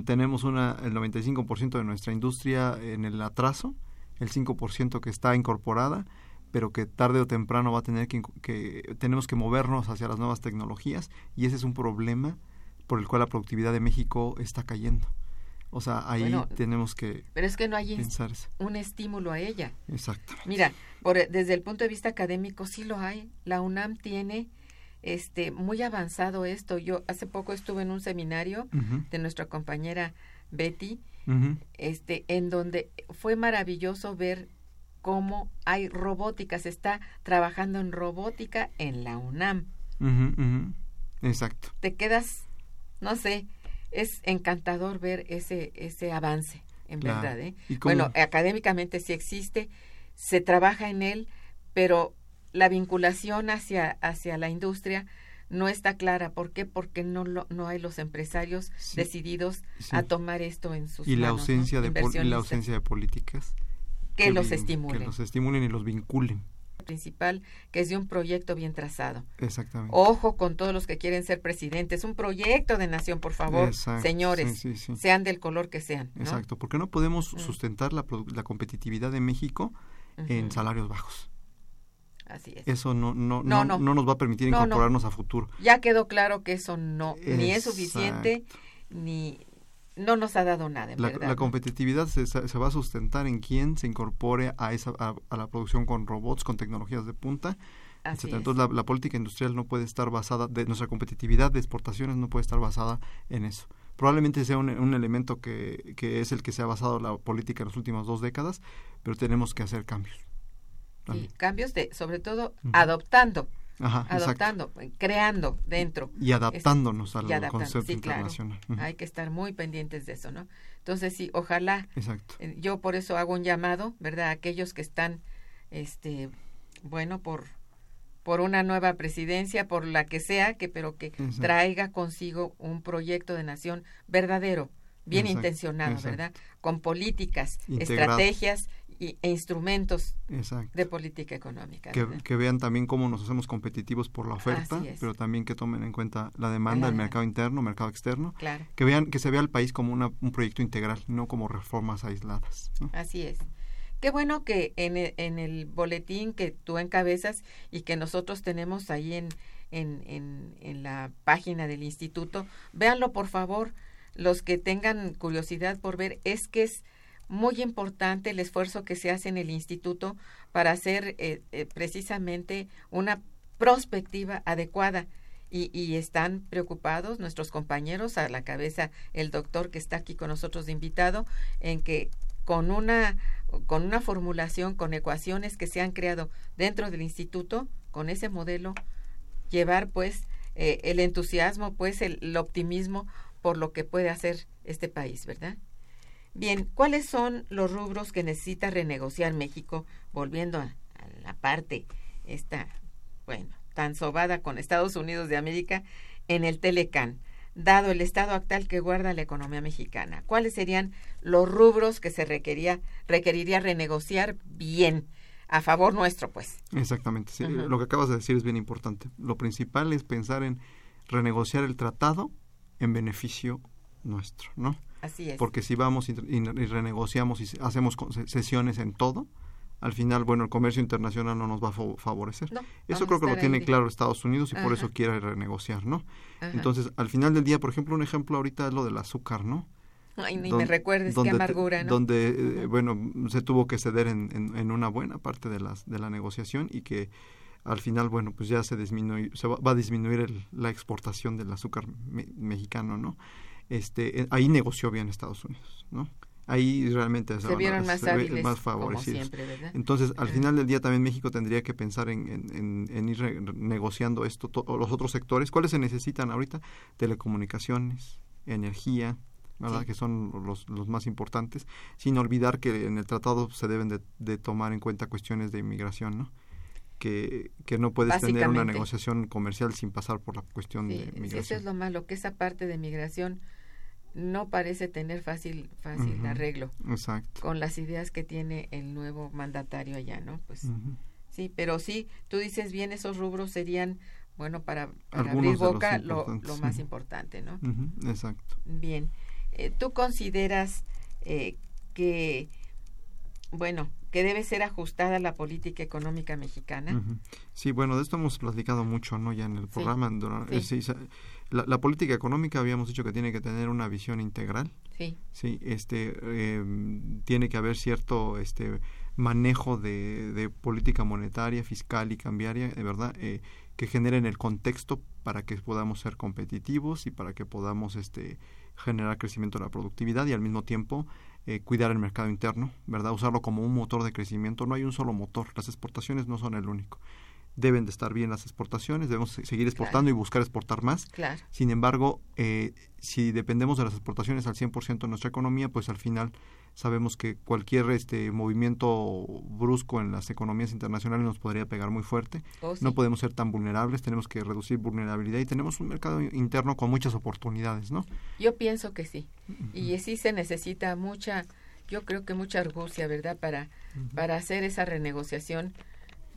Tenemos una, el 95% de nuestra industria en el atraso, el 5% que está incorporada, pero que tarde o temprano va a tener que, que tenemos que movernos hacia las nuevas tecnologías y ese es un problema por el cual la productividad de México está cayendo. O sea, ahí Bueno, tenemos que Pero es que no hay pensar un estímulo a ella. Exactamente. Mira, por, desde el punto de vista académico sí lo hay. La UNAM tiene este muy avanzado esto. Yo hace poco estuve en un seminario de nuestra compañera Betty, este, en donde fue maravilloso ver cómo hay robótica, se está trabajando en robótica en la UNAM. Exacto. Te quedas, no sé, es encantador ver ese ese avance, en Claro. verdad, ¿eh? ¿Y cómo- Bueno, académicamente sí existe, se trabaja en él, pero la vinculación hacia, hacia la industria no está clara. ¿Por qué? Porque no, lo- no hay los empresarios Sí. decididos Sí. a tomar esto en sus y la ausencia de la ausencia de políticas que los estimulen. que los estimulen y los vinculen Principal, que es de un proyecto bien trazado. exactamente Ojo con todos los que quieren ser presidentes. Un proyecto de nación, por favor, Exacto, señores, sí, sí, sí. sean del color que sean. ¿no? exacto porque no podemos Mm. sustentar la, la competitividad de México en salarios bajos Así es. eso no no No, no, no. no nos va a permitir No, no. incorporarnos a futuro Ya quedó claro que eso no ni es suficiente ni no nos ha dado nada, en la, verdad. la competitividad se, se va a sustentar en quien se incorpore a esa a, a la producción con robots con tecnologías de punta Así. Entonces la, la política industrial no puede estar basada, de nuestra competitividad de exportaciones no puede estar basada en eso. Probablemente sea un, un elemento que, que es el que se ha basado la política en las últimas dos décadas, pero tenemos que hacer cambios. También. cambios de, sobre todo, adoptando, Ajá, exacto. adoptando, creando dentro. Y adaptándonos al y adaptando, concepto sí, claro. internacional. Hay que estar muy pendientes de eso, ¿no? Entonces, sí, ojalá, Exacto. eh, yo por eso hago un llamado, ¿verdad? A aquellos que están, este, bueno, por por una nueva presidencia, por la que sea, que pero que Exacto. traiga consigo un proyecto de nación verdadero, bien Exacto, intencionado. ¿verdad? Con políticas, Integrado. estrategias y, e instrumentos Exacto. de política económica. Que, vean también cómo nos hacemos competitivos por la oferta, pero también que tomen en cuenta la demanda, el mercado interno, mercado externo, Claro, que vean que se vea al país como una- un proyecto integral, no como reformas aisladas. ¿no? así es. Qué bueno que en el, en el boletín que tú encabezas y que nosotros tenemos ahí en, en, en, en la página del instituto, véanlo por favor, los que tengan curiosidad por ver, es que es muy importante el esfuerzo que se hace en el instituto para hacer eh, eh, precisamente una prospectiva adecuada. Y, están preocupados nuestros compañeros, a la cabeza el doctor que está aquí con nosotros de invitado, en que con una, con una formulación, con ecuaciones que se han creado dentro del instituto, con ese modelo, llevar pues eh, el entusiasmo, pues el optimismo por lo que puede hacer este país, ¿verdad? Bien, ¿cuáles son los rubros que necesita renegociar México, volviendo a, a, la parte esta, bueno, tan sobada con Estados Unidos de América en el Telecan, dado el estado actual que guarda la economía mexicana? ¿Cuáles serían los rubros que se requería, requeriría renegociar bien? A favor nuestro, pues. Exactamente. Sí. Uh -huh. Lo que acabas de decir es bien importante. Lo principal es pensar en renegociar el tratado en beneficio nuestro, ¿no? Así es. Porque si vamos y, y, y renegociamos y hacemos sesiones en todo, al final, bueno, el comercio internacional no nos va a favorecer. No, eso creo que lo tiene claro Estados Unidos y Ajá. por eso quiere renegociar, ¿no? Ajá. Entonces, al final del día, por ejemplo, un ejemplo ahorita es lo del azúcar, ¿no? Ay, ni donde, me recuerdes qué amargura, ¿no? Donde, eh, bueno, se tuvo que ceder en, en, en, una buena parte de, las, de la negociación y que al final, bueno, pues ya se disminuye, se va, va a disminuir el, la exportación del azúcar me, mexicano, ¿no? Este, eh, ahí negoció bien Estados Unidos, ¿no? Ahí realmente se, se vieron más, se, hábiles, más favorecidos. Siempre, Entonces, al final del día también México tendría que pensar en, en, en ir re, negociando esto, los otros sectores. ¿Cuáles se necesitan ahorita? Telecomunicaciones, energía, ¿verdad? Sí. que son los, los más importantes, sin olvidar que en el tratado se deben de, de tomar en cuenta cuestiones de inmigración, ¿no? Que, que no puedes tener una negociación comercial sin pasar por la cuestión sí, de migración. Eso es lo malo, que esa parte de migración no parece tener fácil fácil uh -huh. arreglo Exacto. con las ideas que tiene el nuevo mandatario allá, ¿no? Pues uh -huh. sí, pero sí, tú dices bien, esos rubros serían, bueno, para, para abrir boca lo, lo, más sí. importante, ¿no? Uh -huh. Exacto. Bien. Eh, ¿Tú consideras eh, que, bueno, que debe ser ajustada la política económica mexicana? Uh -huh. Sí, bueno, de esto hemos platicado mucho, ¿no? Ya en el programa. Sí. Durante, sí. Sí, la, la, política económica habíamos dicho que tiene que tener una visión integral. Sí. Sí, este, eh, tiene que haber cierto este manejo de, de, política monetaria, fiscal y cambiaria, de verdad, eh, que generen el contexto para que podamos ser competitivos y para que podamos este generar crecimiento de la productividad y al mismo tiempo eh, cuidar el mercado interno, ¿verdad? Usarlo como un motor de crecimiento. No hay un solo motor, las exportaciones no son el único. Deben de estar bien las exportaciones, debemos seguir exportando claro. y buscar exportar más. Claro. Sin embargo, eh, si dependemos de las exportaciones al 100% de nuestra economía, pues al final sabemos que cualquier este movimiento brusco en las economías internacionales nos podría pegar muy fuerte. Oh, sí. No podemos ser tan vulnerables, tenemos que reducir vulnerabilidad y tenemos un mercado interno con muchas oportunidades, ¿no? Yo pienso que sí. Uh -huh. Y sí se necesita mucha, yo creo que mucha argucia, ¿verdad? Para, uh -huh. para hacer esa renegociación.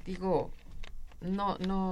Digo, no, no,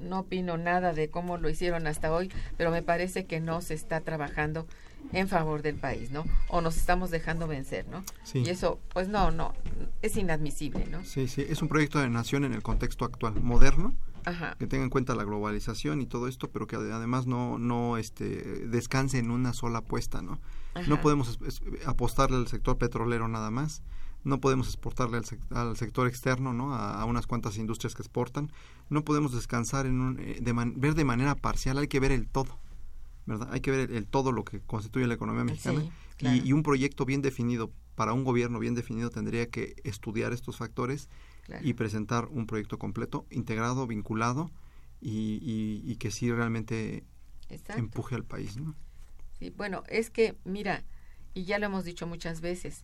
no opino nada de cómo lo hicieron hasta hoy, pero me parece que no se está trabajando en favor del país, ¿no? O nos estamos dejando vencer, ¿no? Sí. Y eso, pues no, no, es inadmisible, ¿no? Sí, sí, es un proyecto de nación en el contexto actual, moderno, Ajá. que tenga en cuenta la globalización y todo esto, pero que además no, no este, descanse en una sola apuesta, ¿no? Ajá. No podemos apostarle al sector petrolero nada más, no podemos exportarle al, al sector externo, ¿no? A, a, unas cuantas industrias que exportan, no podemos descansar en un, eh, de man, ver de manera parcial, hay que ver el todo. ¿verdad? Hay que ver el, el, todo lo que constituye la economía mexicana sí, claro. y, y, un proyecto bien definido para un gobierno bien definido tendría que estudiar estos factores claro. y presentar un proyecto completo, integrado, vinculado y, y, y que sí realmente Exacto. empuje al país, ¿no? Sí, bueno, es que mira, y ya lo hemos dicho muchas veces,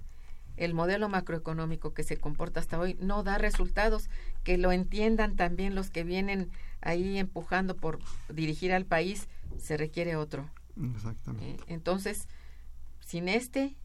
el modelo macroeconómico que se comporta hasta hoy no da resultados, que lo entiendan también los que vienen ahí empujando por dirigir al país, se requiere otro. Exactamente. Eh, entonces, sin este,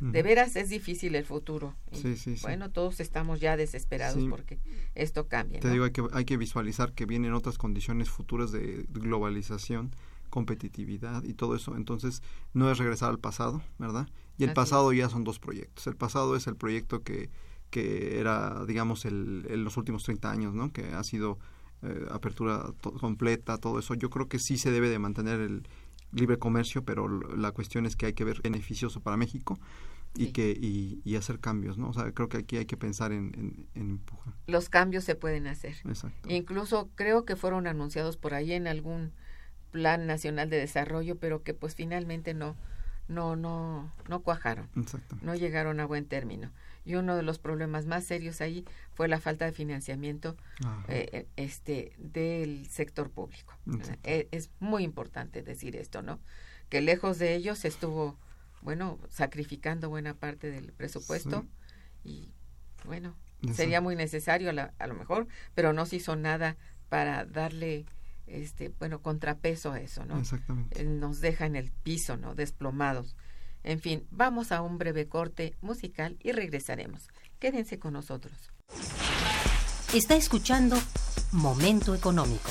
de veras es difícil el futuro. Y, sí, sí, bueno, sí. todos estamos ya desesperados porque esto cambia. Te ¿no? digo, hay que, hay que visualizar que vienen otras condiciones futuras de globalización, competitividad y todo eso. Entonces, no es regresar al pasado, ¿verdad? Y el Así pasado es. ya son dos proyectos. El pasado es el proyecto que que era, digamos, el, el los últimos 30 años, ¿no? Que ha sido eh, apertura completa, todo eso. Yo creo que sí se debe de mantener el libre comercio, pero la cuestión es que hay que ver beneficioso para México y que y, hacer cambios, ¿no? O sea, creo que aquí hay que pensar en, en, empujar. Los cambios se pueden hacer. Exacto. Incluso creo que fueron anunciados por ahí en algún plan nacional de desarrollo, pero que pues finalmente no no no no cuajaron. No llegaron a buen término y uno de los problemas más serios ahí fue la falta de financiamiento eh, eh, este del sector público. Eh, es, muy importante decir esto, ¿no? Que lejos de ellos estuvo, bueno, sacrificando buena parte del presupuesto y, bueno, sería muy necesario a, a, lo mejor, pero no se hizo nada para darle, este, bueno, contrapeso a eso, ¿no? Exactamente. Nos deja en el piso, ¿no? Desplomados. En fin, vamos a un breve corte musical y regresaremos. Quédense con nosotros. Está escuchando Momento Económico.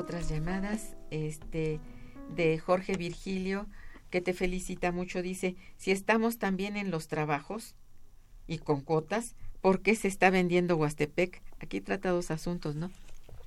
Otras llamadas este, de Jorge Virgilio, que te felicita mucho. Dice, si estamos también en los trabajos y con cuotas, ¿por qué se está vendiendo Huastepec? Aquí trata dos asuntos, ¿no?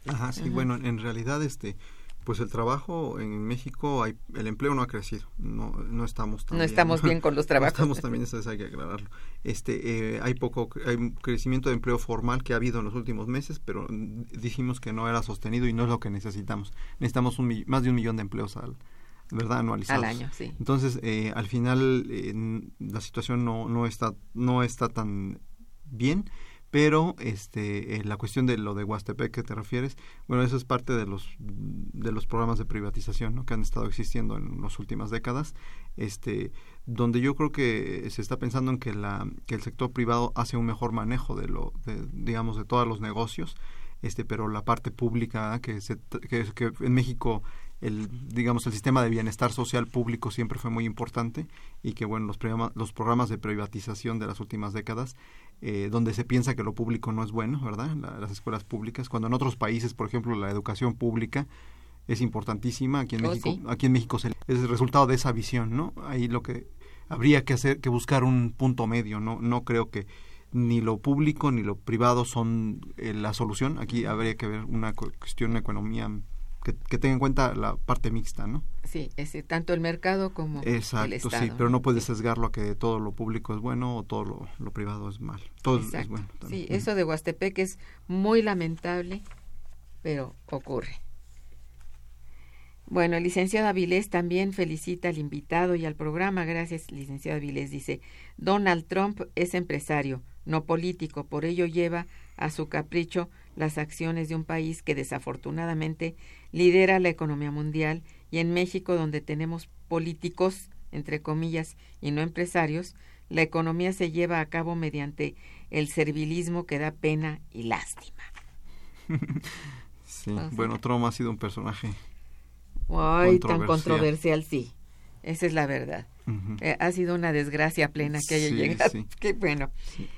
Ajá, sí, bueno, en realidad este Pues el trabajo en México, hay, el empleo no ha crecido, no, no estamos tan No estamos bien con los trabajos. No estamos también, eso hay que aclararlo. Este, eh, hay poco, hay un crecimiento de empleo formal que ha habido en los últimos meses, pero dijimos que no era sostenido y no es lo que necesitamos. Necesitamos un, más de un millón de empleos al, ¿verdad? Anualizados. Al año, sí. Entonces, eh, al final, eh, la situación no, no, está, no está tan bien pero este la cuestión de lo de Huastepec que te refieres bueno eso es parte de los de los programas de privatización ¿no? que han estado existiendo en las últimas décadas este donde yo creo que se está pensando en que la que el sector privado hace un mejor manejo de lo de, digamos de todos los negocios este pero la parte pública que se que, que en México el digamos el sistema de bienestar social público siempre fue muy importante y que bueno los programas los programas de privatización de las últimas décadas eh, donde se piensa que lo público no es bueno verdad las escuelas públicas cuando en otros países por ejemplo la educación pública es importantísima aquí en Oh, México sí. aquí en México se- es el resultado de esa visión no ahí lo que habría que hacer que buscar un punto medio no no creo que ni lo público ni lo privado son eh, la solución. Aquí habría que ver una cu- cuestión de economía que, que tenga en cuenta la parte mixta, ¿no? Sí, ese, tanto el mercado como el Exacto, Estado. sí, pero no puedes sesgarlo a que todo lo público es bueno o todo lo, lo privado es mal. Todo es- es Exacto. bueno. Sí, también. eso de Huastepec es muy lamentable, pero ocurre. Bueno, el licenciado Avilés también felicita al invitado y al programa. Gracias, licenciado Avilés. Dice, Donald Trump es empresario, no político, por ello lleva a su capricho las acciones de un país que desafortunadamente lidera la economía mundial y en México, donde tenemos políticos, entre comillas, y no empresarios, la economía se lleva a cabo mediante el servilismo que da pena y lástima. Sí, bueno, Trump ha sido un personaje. Ay, tan Controversial. sí. Esa es la verdad. Eh, ha sido una desgracia plena que haya Sí, llegado. sí. Qué bueno. Sí.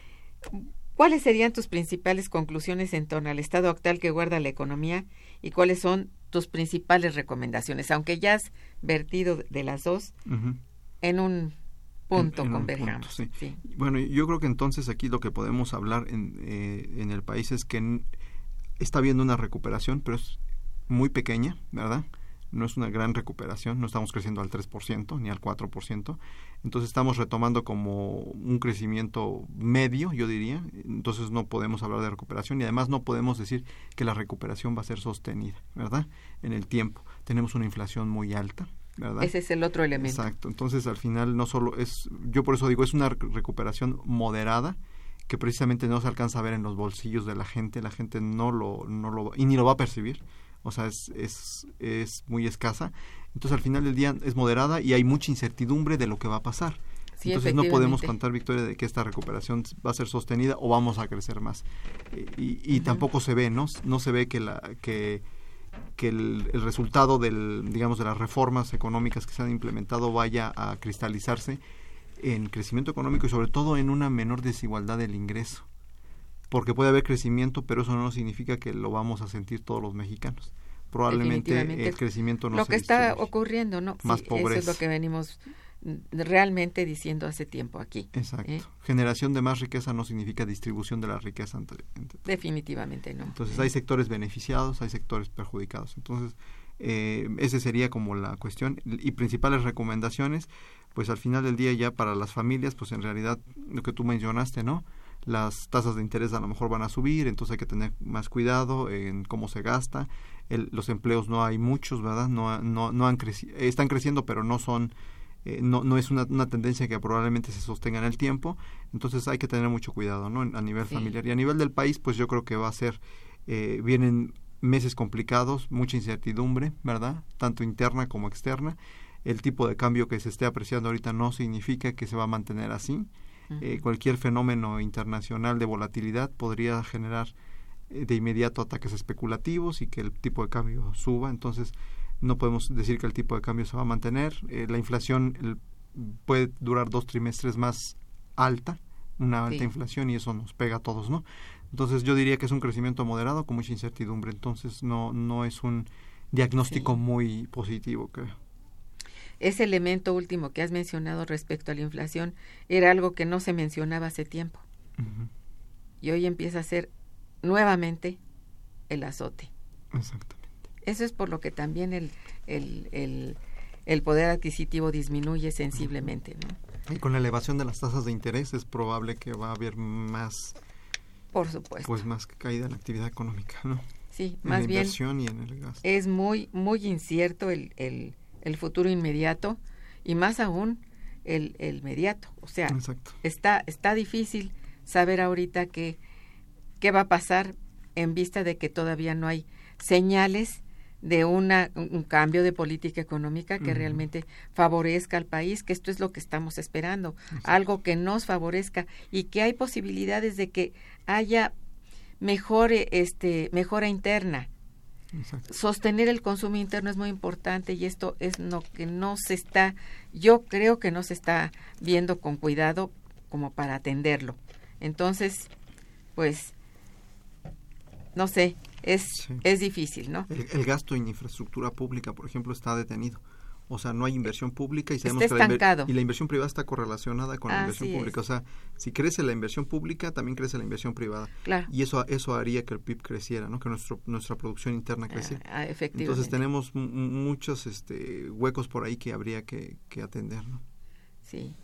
¿Cuáles serían tus principales conclusiones en torno al estado actual que guarda la economía y cuáles son tus principales recomendaciones? Aunque ya has vertido de las dos, en un punto En- en un converjamos. punto, sí. sí. Bueno, yo creo que entonces aquí lo que podemos hablar en, eh, en el país es que está habiendo una recuperación, pero es muy pequeña, ¿verdad? No es una gran recuperación, no estamos creciendo al 3% ni al 4%. Entonces estamos retomando como un crecimiento medio, yo diría. Entonces no podemos hablar de recuperación y además no podemos decir que la recuperación va a ser sostenida, ¿verdad? En el tiempo. Tenemos una inflación muy alta, ¿verdad? Ese es el otro elemento. Exacto. Entonces, al final, no solo es, yo por eso digo, es una rec- recuperación moderada que precisamente no se alcanza a ver en los bolsillos de la gente. La gente no lo, no lo, y ni lo va a percibir. O sea, es, es, es muy escasa. Entonces, al final del día es moderada y hay mucha incertidumbre de lo que va a pasar. Sí, Entonces no podemos contar, Victoria, de que esta recuperación va a ser sostenida o vamos a crecer más. Y, tampoco se ve, ¿no? No se ve que la que, que el, el resultado del, digamos, de las reformas económicas que se han implementado vaya a cristalizarse en crecimiento económico y sobre todo en una menor desigualdad del ingreso. Porque puede haber crecimiento, pero eso no significa que lo vamos a sentir todos los mexicanos. Probablemente el crecimiento no lo se que está distribuye. ocurriendo, ¿no? Más Sí, Eso es pobreza. lo que venimos realmente diciendo hace tiempo aquí. Exacto. ¿eh? Generación de más riqueza no significa distribución de la riqueza. entre- entre- Definitivamente no. Entonces hay sectores beneficiados, hay sectores perjudicados. Entonces, eh, ese sería como la cuestión. Y principales recomendaciones, pues al final del día ya para las familias, pues en realidad lo que tú mencionaste, ¿no? Las tasas de interés a lo mejor van a subir, entonces hay que tener más cuidado en cómo se gasta. El- los empleos no hay muchos, ¿verdad? No, no, no han creci- están creciendo, pero no son eh, no, no es una, una tendencia que probablemente se sostenga en el tiempo, entonces hay que tener mucho cuidado, ¿no? En- A nivel Sí. familiar y a nivel del país, pues yo creo que va a ser, eh, vienen meses complicados, mucha incertidumbre, ¿verdad? Tanto interna como externa. El tipo de cambio que se esté apreciando ahorita no significa que se va a mantener así. Eh, cualquier fenómeno internacional de volatilidad podría generar eh, de inmediato ataques especulativos y que el tipo de cambio suba. Entonces, no podemos decir que el tipo de cambio se va a mantener. Eh, la inflación el- puede durar dos trimestres más alta, una alta Sí. inflación, y eso nos pega a todos, ¿no? Entonces, yo diría que es un crecimiento moderado con mucha incertidumbre. Entonces, no, no es un diagnóstico Sí. muy positivo, creo. Ese elemento último que has mencionado respecto a la inflación era algo que no se mencionaba hace tiempo y hoy empieza a ser nuevamente el azote. Exactamente. eso es por lo que también el, el, poder adquisitivo disminuye sensiblemente. ¿no? Y con la elevación de las tasas de interés es probable que va a haber más... Por supuesto. Pues más caída en la actividad económica, ¿no? Sí, más en bien. Inversión y en el gasto. Es muy, muy incierto el, el, el futuro inmediato y más aún el, el mediato. O sea, está, está difícil saber ahorita qué, qué va a pasar en vista de que todavía no hay señales de una, un cambio de política económica que realmente favorezca al país, que esto es lo que estamos esperando, algo que nos favorezca y que hay posibilidades de que haya mejor, este, mejora interna. Sostener el consumo interno es muy importante y esto es lo que no se está, yo creo que no se está viendo con cuidado como para atenderlo. Entonces, pues, no sé, es, es difícil, ¿no? El, gasto en infraestructura pública, por ejemplo, está detenido. O sea, no hay inversión pública y sabemos que la y la inversión privada está correlacionada con la inversión pública. O sea, si crece la inversión pública, también crece la inversión privada. Y eso eso haría que el PIB creciera, ¿no? Que nuestro, nuestra producción interna creciera. Ah, Entonces tenemos muchos este, huecos por ahí que habría que, que atender, ¿no? Sí.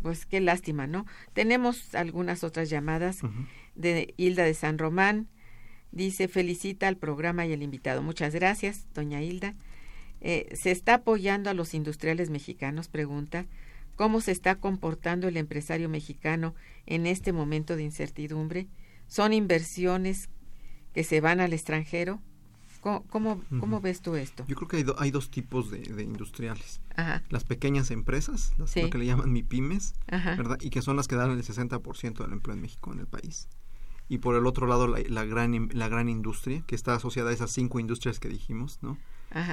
Pues qué lástima, ¿no? Tenemos algunas otras llamadas de Hilda de San Román. Dice, felicita al programa y al invitado. Muchas gracias, doña Hilda. Eh, ¿Se está apoyando a los industriales mexicanos? Pregunta. ¿Cómo se está comportando el empresario mexicano en este momento de incertidumbre? ¿Son inversiones que se van al extranjero? ¿Cómo, cómo, ves tú esto? Yo creo que hay, hay dos tipos de, industriales. Las pequeñas empresas, las lo que le llaman MIPIMES, ¿verdad? Y que son las que dan el 60% del empleo en México, en el país. Y por el otro lado, la, la, gran, la gran industria, que está asociada a esas cinco industrias que dijimos, ¿no?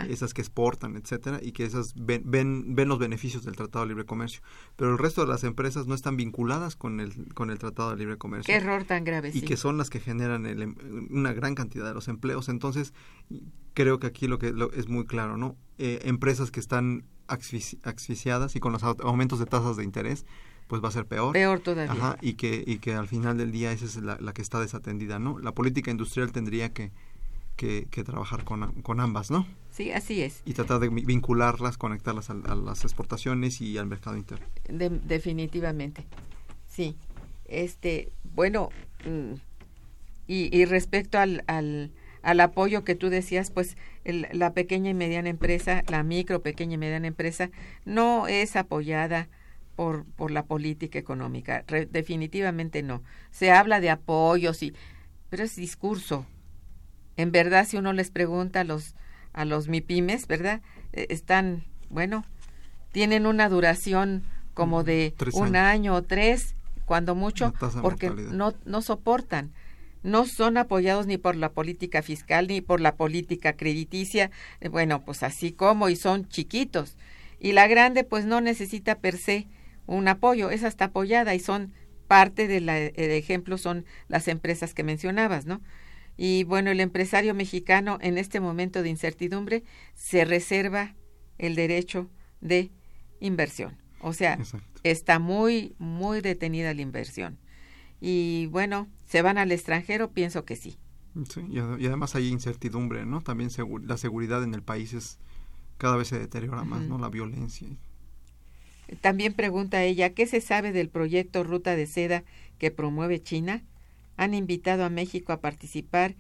Esas que exportan, etcétera, y que esas ven, ven, ven, los beneficios del Tratado de Libre Comercio. Pero el resto de las empresas no están vinculadas con el, con el Tratado de Libre Comercio. Qué error tan grave. Y que son las que generan em, una gran cantidad de los empleos. Entonces, creo que aquí lo que es muy claro, ¿no? Eh, empresas que están asfixiadas y con los aumentos de tasas de interés, pues va a ser peor. Peor todavía. y que, y que al final del día esa es la, la que está desatendida, ¿no? La política industrial tendría que que, trabajar con, con, ambas, ¿no? Sí, así es. Y tratar de vincularlas, conectarlas a, las exportaciones y al mercado interno. definitivamente, sí. Este, bueno, mm, y, y respecto al, al, al, apoyo que tú decías, pues la pequeña y mediana empresa, la micro, pequeña y mediana empresa, no es apoyada por, por la política económica. definitivamente no. Se habla de apoyos y pero es discurso, en verdad si uno les pregunta a los a los MIPIMES, ¿verdad? Eh, están, bueno, tienen una duración como de un año o tres, cuando mucho, porque no, no soportan. No son apoyados ni por la política fiscal ni por la política crediticia, eh, bueno, pues así como, y son chiquitos. Y la grande, pues no necesita per se un apoyo, es hasta apoyada y son parte del ejemplo, son las empresas que mencionabas, ¿no? Y bueno, el empresario mexicano en este momento de incertidumbre se reserva el derecho de inversión. O sea, está muy, muy detenida la inversión. Y bueno, ¿se van al extranjero? Pienso que sí. Sí, y, además hay incertidumbre, ¿no? También la seguridad en el país es cada vez se deteriora más, ¿no? La violencia. También pregunta ella, ¿qué se sabe del proyecto Ruta de Seda que promueve China? Han invitado a México a participar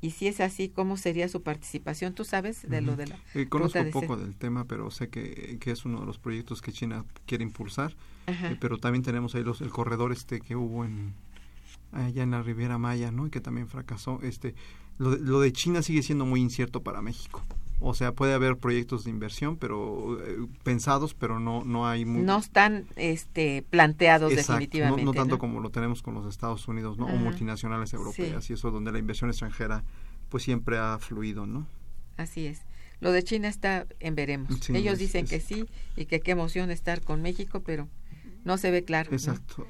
y si es así, ¿cómo sería su participación? ¿Tú sabes de lo de la... Eh, conozco un poco del tema, pero sé que, que, es uno de los proyectos que China quiere impulsar, eh, pero también tenemos ahí los, el corredor este que hubo en allá en la Riviera Maya, ¿no? Y que también fracasó. Este, lo lo de China sigue siendo muy incierto para México. O sea, puede haber proyectos de inversión, pero eh, pensados, pero no no hay no están este planteados definitivamente. No, no tanto como lo tenemos con los Estados Unidos, ¿no? O multinacionales europeas y eso donde la inversión extranjera pues siempre ha fluido, ¿no? Así es. Lo de China está en veremos. Ellos dicen que sí y que qué emoción estar con México, pero no se ve claro. Exacto.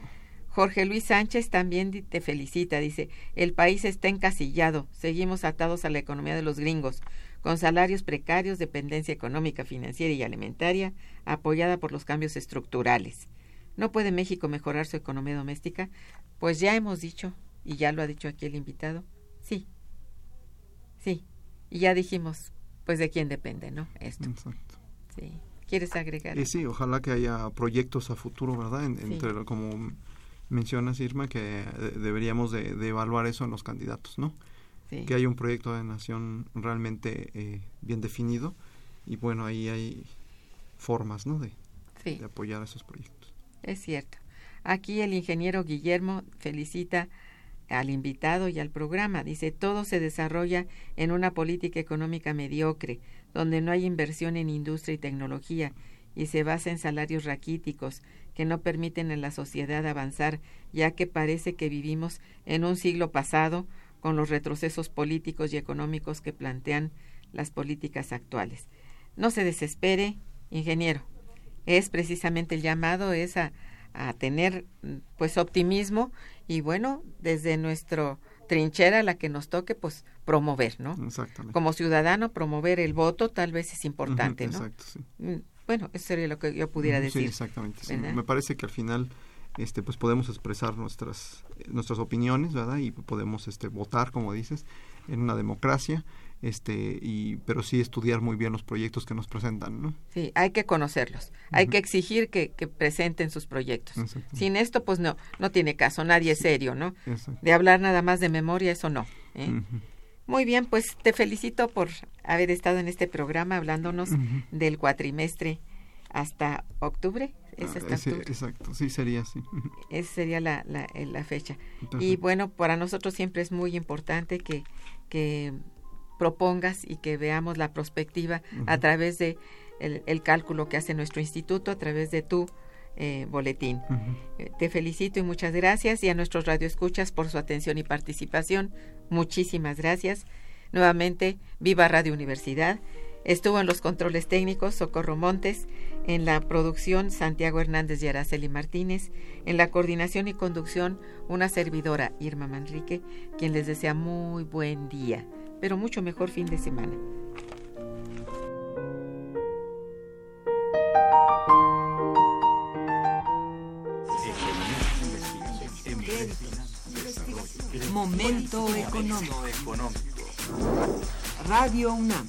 Jorge Luis Sánchez también te felicita, dice, el país está encasillado, seguimos atados a la economía de los gringos con salarios precarios, dependencia económica, financiera y alimentaria, apoyada por los cambios estructurales. ¿No puede México mejorar su economía doméstica? Pues ya hemos dicho, y ya lo ha dicho aquí el invitado, sí, sí, y ya dijimos, pues de quién depende, ¿no? Esto. Exacto. Sí. ¿Quieres agregar? Y sí, ojalá que haya proyectos a futuro, ¿verdad? En- Sí. Entre, como mencionas, Irma, que de- deberíamos de, de evaluar eso en los candidatos, ¿no? Sí. Que haya un proyecto de nación realmente eh, bien definido y bueno, ahí hay formas, ¿no? De, Sí. de apoyar esos proyectos. Es cierto. Aquí el ingeniero Guillermo felicita al invitado y al programa. Dice, todo se desarrolla en una política económica mediocre, donde no hay inversión en industria y tecnología y se basa en salarios raquíticos que no permiten a la sociedad avanzar, ya que parece que vivimos en un siglo pasado con los retrocesos políticos y económicos que plantean las políticas actuales. No se desespere, ingeniero es precisamente el llamado es a, a tener pues optimismo y bueno desde nuestro trinchera la que nos toque pues promover no Exactamente. como ciudadano promover el voto tal vez es importante no Exacto, sí. Mm, bueno eso sería lo que yo pudiera decir Sí, exactamente. Me parece que al final este pues podemos expresar nuestras nuestras opiniones, ¿verdad? Y podemos este votar, como dices, en una democracia, este y pero sí estudiar muy bien los proyectos que nos presentan, ¿no? sí hay que conocerlos. Hay que exigir que, que presenten sus proyectos. Sin esto pues no no tiene caso. Nadie es serio no de hablar nada más de memoria eso no ¿eh? Muy bien, pues te felicito por haber estado en este programa hablándonos del cuatrimestre hasta octubre. ¿Es Ah, ese- exacto, sí sería así. Esa sería la, la, la fecha. Y bueno, para nosotros siempre es muy importante que, que propongas y que veamos la perspectiva a Ujú. través de el, el cálculo que hace nuestro instituto, a través de tu eh, boletín. Eh, Te felicito y muchas gracias y a nuestros radioescuchas por su atención y participación. Muchísimas gracias. Nuevamente, viva Radio Universidad. Estuvo en los controles técnicos Socorro Montes, en la producción Santiago Hernández y Araceli Martínez, en la coordinación y conducción una servidora Irma Manrique, quien les desea muy buen día, pero mucho mejor fin de semana. Momento económico. Radio UNAM